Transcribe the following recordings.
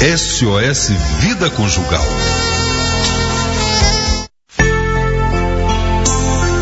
SOS Vida Conjugal.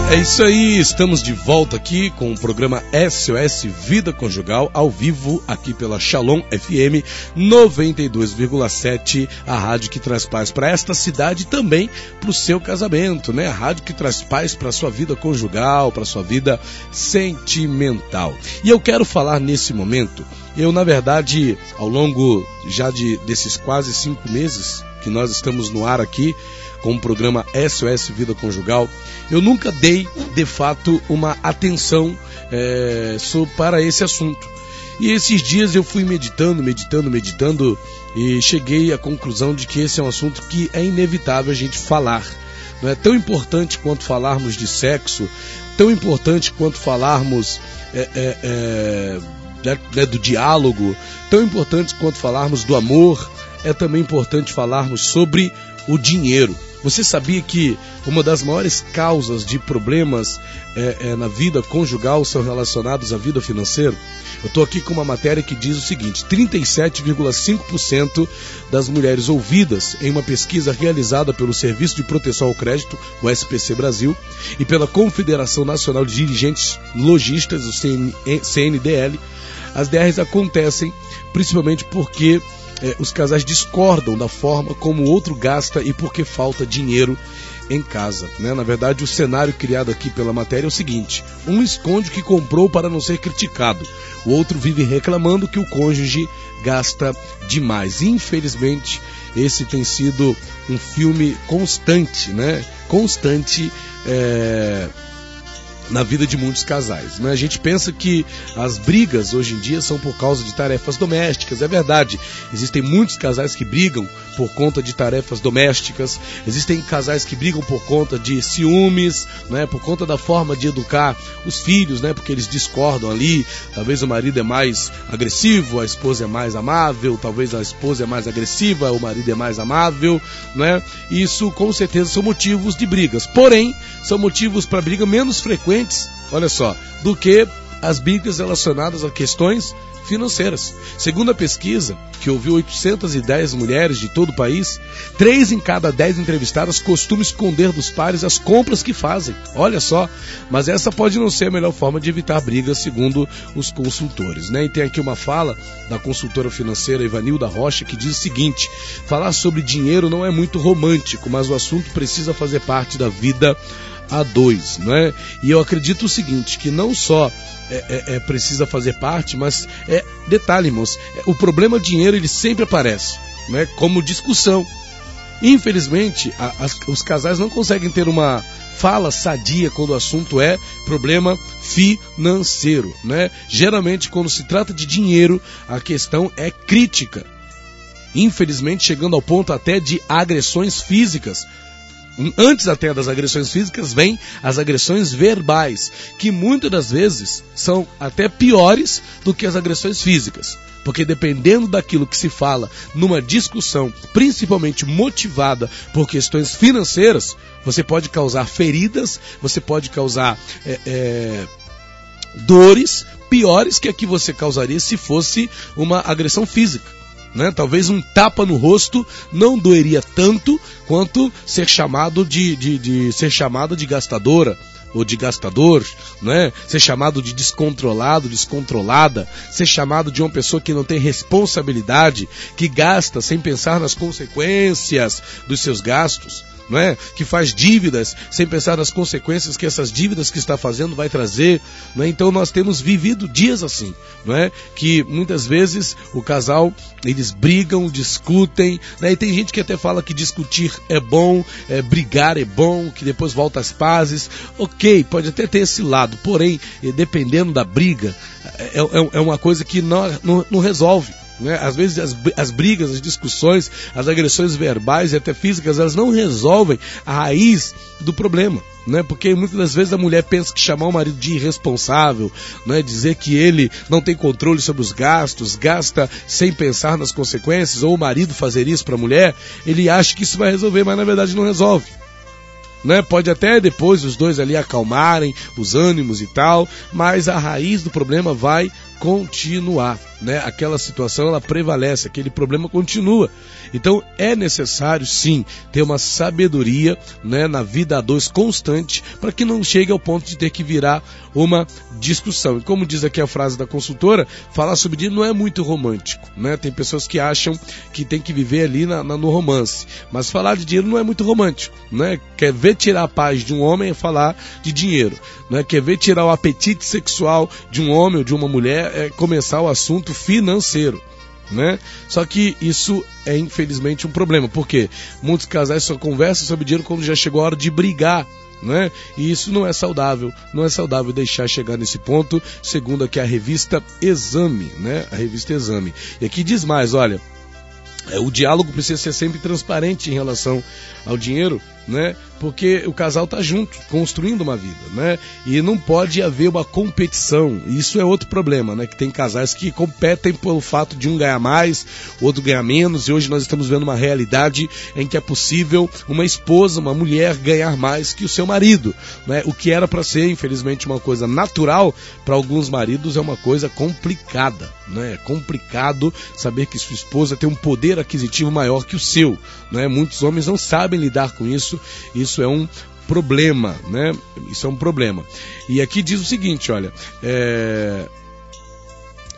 É isso aí, estamos de volta aqui com o programa SOS Vida Conjugal, ao vivo, aqui pela Shalom FM 92,7, a rádio que traz paz para esta cidade e também para o seu casamento, né? A rádio que traz paz para sua vida conjugal, para sua vida sentimental. E eu quero falar nesse momento, eu na verdade, ao longo já de desses quase cinco meses que nós estamos no ar aqui, com o programa SOS Vida Conjugal, eu nunca dei de fato uma atenção é, para esse assunto. E esses dias eu fui meditando, meditando, meditando e cheguei à conclusão de que esse é um assunto que é inevitável a gente falar. Não é tão importante quanto falarmos de sexo, tão importante quanto falarmos é, é, é, do diálogo, tão importante quanto falarmos do amor, é também importante falarmos sobre o dinheiro. Você sabia que uma das maiores causas de problemas é, é, na vida conjugal são relacionados à vida financeira? Eu estou aqui com uma matéria que diz o seguinte: 37,5% das mulheres ouvidas em uma pesquisa realizada pelo Serviço de Proteção ao Crédito, o SPC Brasil, e pela Confederação Nacional de Dirigentes Logistas, o CNDL, as DRs acontecem principalmente porque é, os casais discordam da forma como o outro gasta e porque falta dinheiro em casa. Né? Na verdade, o cenário criado aqui pela matéria é o seguinte: um esconde o que comprou para não ser criticado, o outro vive reclamando que o cônjuge gasta demais. Infelizmente, esse tem sido um filme constante, né? Constante. É na vida de muitos casais. Né? A gente pensa que as brigas hoje em dia são por causa de tarefas domésticas. É verdade, existem muitos casais que brigam por conta de tarefas domésticas, existem casais que brigam por conta de ciúmes, né? por conta da forma de educar os filhos, né? porque eles discordam ali. Talvez o marido é mais agressivo, a esposa é mais amável, talvez a esposa é mais agressiva, o marido é mais amável. Né? Isso com certeza são motivos de brigas. Porém, são motivos para briga menos frequentes frequentes, olha só, do que as brigas relacionadas a questões financeiras. Segundo a pesquisa, que ouviu 810 mulheres de todo o país, três em cada dez entrevistadas costumam esconder dos pares as compras que fazem. Olha só, mas essa pode não ser a melhor forma de evitar brigas, segundo os consultores. Né? E tem aqui uma fala da consultora financeira Ivanilda Rocha que diz o seguinte: falar sobre dinheiro não é muito romântico, mas o assunto precisa fazer parte da vida a dois, não é? E eu acredito o seguinte, que não só é, é, é, precisa fazer parte, mas é detalhe, irmãos, é, o problema dinheiro ele sempre aparece, né? Como discussão. Infelizmente, a, as, os casais não conseguem ter uma fala sadia quando o assunto é problema financeiro, né? Geralmente, quando se trata de dinheiro, a questão é crítica. Infelizmente, chegando ao ponto até de agressões físicas antes até das agressões físicas, vem as agressões verbais, que muitas das vezes são até piores do que as agressões físicas. Porque dependendo daquilo que se fala numa discussão, principalmente motivada por questões financeiras, você pode causar feridas, você pode causar é, é, dores piores que a que você causaria se fosse uma agressão física. Né? Talvez um tapa no rosto não doeria tanto quanto ser chamado de, de, de ser chamado de gastadora ou de gastador, né? Ser chamado de descontrolado, descontrolada, ser chamado de uma pessoa que não tem responsabilidade, que gasta sem pensar nas consequências dos seus gastos não é? Que faz dívidas sem pensar nas consequências que essas dívidas que está fazendo vai trazer, não é? Então nós temos vivido dias assim, não é? Que muitas vezes o casal eles brigam, discutem, né? E tem gente que até fala que discutir é bom, é, brigar é bom, que depois volta às pazes. Ok, pode até ter esse lado, porém, dependendo da briga, é, é, é uma coisa que não, não, não resolve. Né? Às vezes as, as brigas, as discussões, as agressões verbais e até físicas, elas não resolvem a raiz do problema. Né? Porque muitas das vezes a mulher pensa que chamar o marido de irresponsável, né? dizer que ele não tem controle sobre os gastos, gasta sem pensar nas consequências, ou o marido fazer isso para a mulher, ele acha que isso vai resolver, mas na verdade não resolve. Né? Pode até depois os dois ali acalmarem os ânimos e tal, mas a raiz do problema vai continuar. Né, aquela situação ela prevalece, aquele problema continua. Então é necessário sim ter uma sabedoria né, na vida a dois constante para que não chegue ao ponto de ter que virar uma discussão. E como diz aqui a frase da consultora, falar sobre dinheiro não é muito romântico. Né? Tem pessoas que acham que tem que viver ali na, na, no romance. Mas falar de dinheiro não é muito romântico. Né? Quer ver tirar a paz de um homem é falar de dinheiro. Né? Quer ver tirar o apetite sexual de um homem ou de uma mulher é começar o assunto financeiro. Né? Só que isso é infelizmente um problema, porque muitos casais só conversam sobre dinheiro quando já chegou a hora de brigar. Né? E isso não é saudável, não é saudável deixar chegar nesse ponto, segundo aqui a revista Exame, né? A revista Exame. E aqui diz mais, olha, é, o diálogo precisa ser sempre transparente em relação ao dinheiro, né? Porque o casal está junto, construindo uma vida, né? E não pode haver uma competição. Isso é outro problema, né? Que tem casais que competem pelo fato de um ganhar mais, o outro ganhar menos. E hoje nós estamos vendo uma realidade em que é possível uma esposa, uma mulher ganhar mais que o seu marido, né? O que era para ser, infelizmente, uma coisa natural para alguns maridos é uma coisa complicada, né? É complicado saber que sua esposa tem um poder aquisitivo maior que o seu, né? Muitos homens não sabem lidar com isso. Isso é um problema, né? Isso é um problema. E aqui diz o seguinte, olha, é,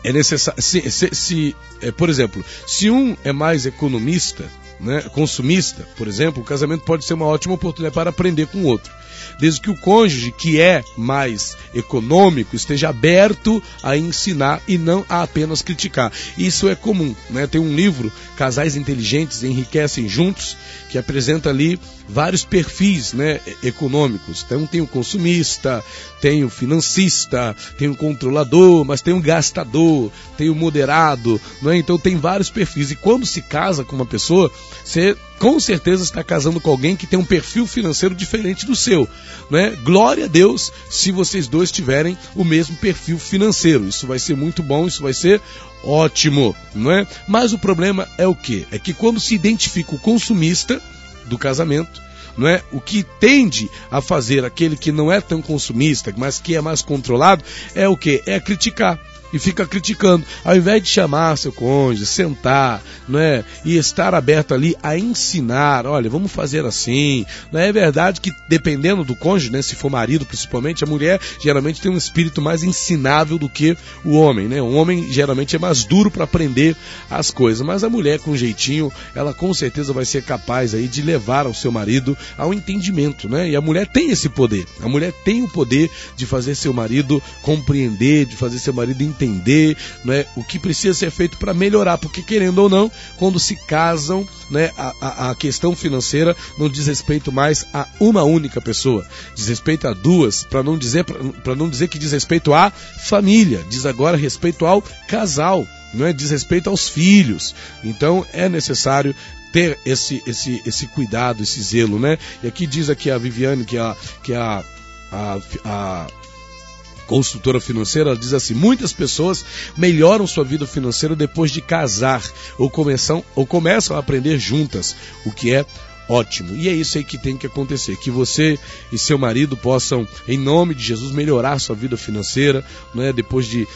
é necessário, se, se, se é, por exemplo, se um é mais economista, né, consumista, por exemplo, o casamento pode ser uma ótima oportunidade para aprender com o outro desde que o cônjuge, que é mais econômico, esteja aberto a ensinar e não a apenas criticar. Isso é comum, né? Tem um livro, Casais Inteligentes Enriquecem Juntos, que apresenta ali vários perfis né, econômicos. Então tem o consumista, tem o financista, tem o controlador, mas tem o gastador, tem o moderado, não é? Então tem vários perfis. E quando se casa com uma pessoa, você com certeza está casando com alguém que tem um perfil financeiro diferente do seu. Né? Glória a Deus se vocês dois tiverem o mesmo perfil financeiro. Isso vai ser muito bom, isso vai ser ótimo, não é? Mas o problema é o que? É que quando se identifica o consumista do casamento, não é? O que tende a fazer aquele que não é tão consumista, mas que é mais controlado, é o que? É criticar e fica criticando, ao invés de chamar seu cônjuge, sentar, não é? E estar aberto ali a ensinar, olha, vamos fazer assim. Não é verdade que dependendo do cônjuge, né, se for marido principalmente, a mulher geralmente tem um espírito mais ensinável do que o homem, né? O homem geralmente é mais duro para aprender as coisas, mas a mulher com jeitinho, ela com certeza vai ser capaz aí de levar ao seu marido ao entendimento, né? E a mulher tem esse poder. A mulher tem o poder de fazer seu marido compreender, de fazer seu marido entender entender né, o que precisa ser feito para melhorar, porque querendo ou não, quando se casam, né, a, a, questão financeira não diz respeito mais a uma única pessoa, diz respeito a duas, para não dizer para não dizer que diz respeito à família, diz agora respeito ao casal, não é diz respeito aos filhos. Então é necessário ter esse, esse, esse cuidado, esse zelo, né? E aqui diz aqui a Viviane que a, que a, a, a consultora financeira, ela diz assim: muitas pessoas melhoram sua vida financeira depois de casar ou começam, ou começam a aprender juntas, o que é ótimo. E é isso aí que tem que acontecer, que você e seu marido possam, em nome de Jesus, melhorar sua vida financeira, né, depois de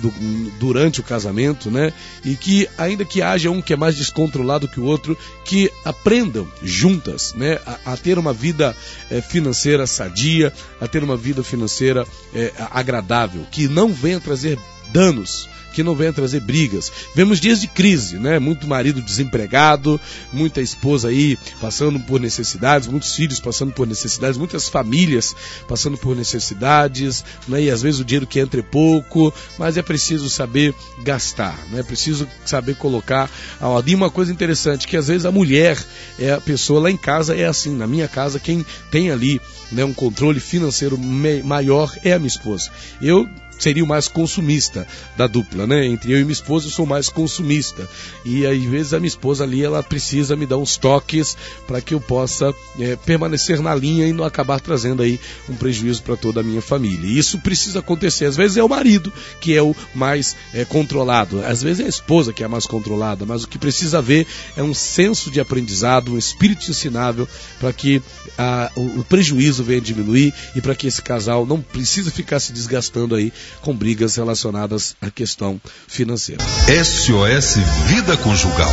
do, durante o casamento, né? E que ainda que haja um que é mais descontrolado que o outro, que aprendam juntas, né? A, a ter uma vida é, financeira sadia, a ter uma vida financeira é, agradável, que não venha trazer danos que não venha trazer brigas. Vemos dias de crise, né? Muito marido desempregado, muita esposa aí passando por necessidades, muitos filhos passando por necessidades, muitas famílias passando por necessidades, né? E às vezes o dinheiro que entra é pouco, mas é preciso saber gastar, né? É preciso saber colocar ali uma coisa interessante, que às vezes a mulher é a pessoa lá em casa é assim, na minha casa quem tem ali, né, um controle financeiro maior é a minha esposa. Eu seria o mais consumista da dupla, né? Entre eu e minha esposa, eu sou mais consumista. E às vezes a minha esposa ali, ela precisa me dar uns toques para que eu possa é, permanecer na linha e não acabar trazendo aí um prejuízo para toda a minha família. E isso precisa acontecer. Às vezes é o marido que é o mais é, controlado, às vezes é a esposa que é a mais controlada, mas o que precisa haver é um senso de aprendizado, um espírito ensinável para que a, o, o prejuízo venha diminuir e para que esse casal não precise ficar se desgastando aí com brigas relacionadas à questão financeira. SOS Vida Conjugal.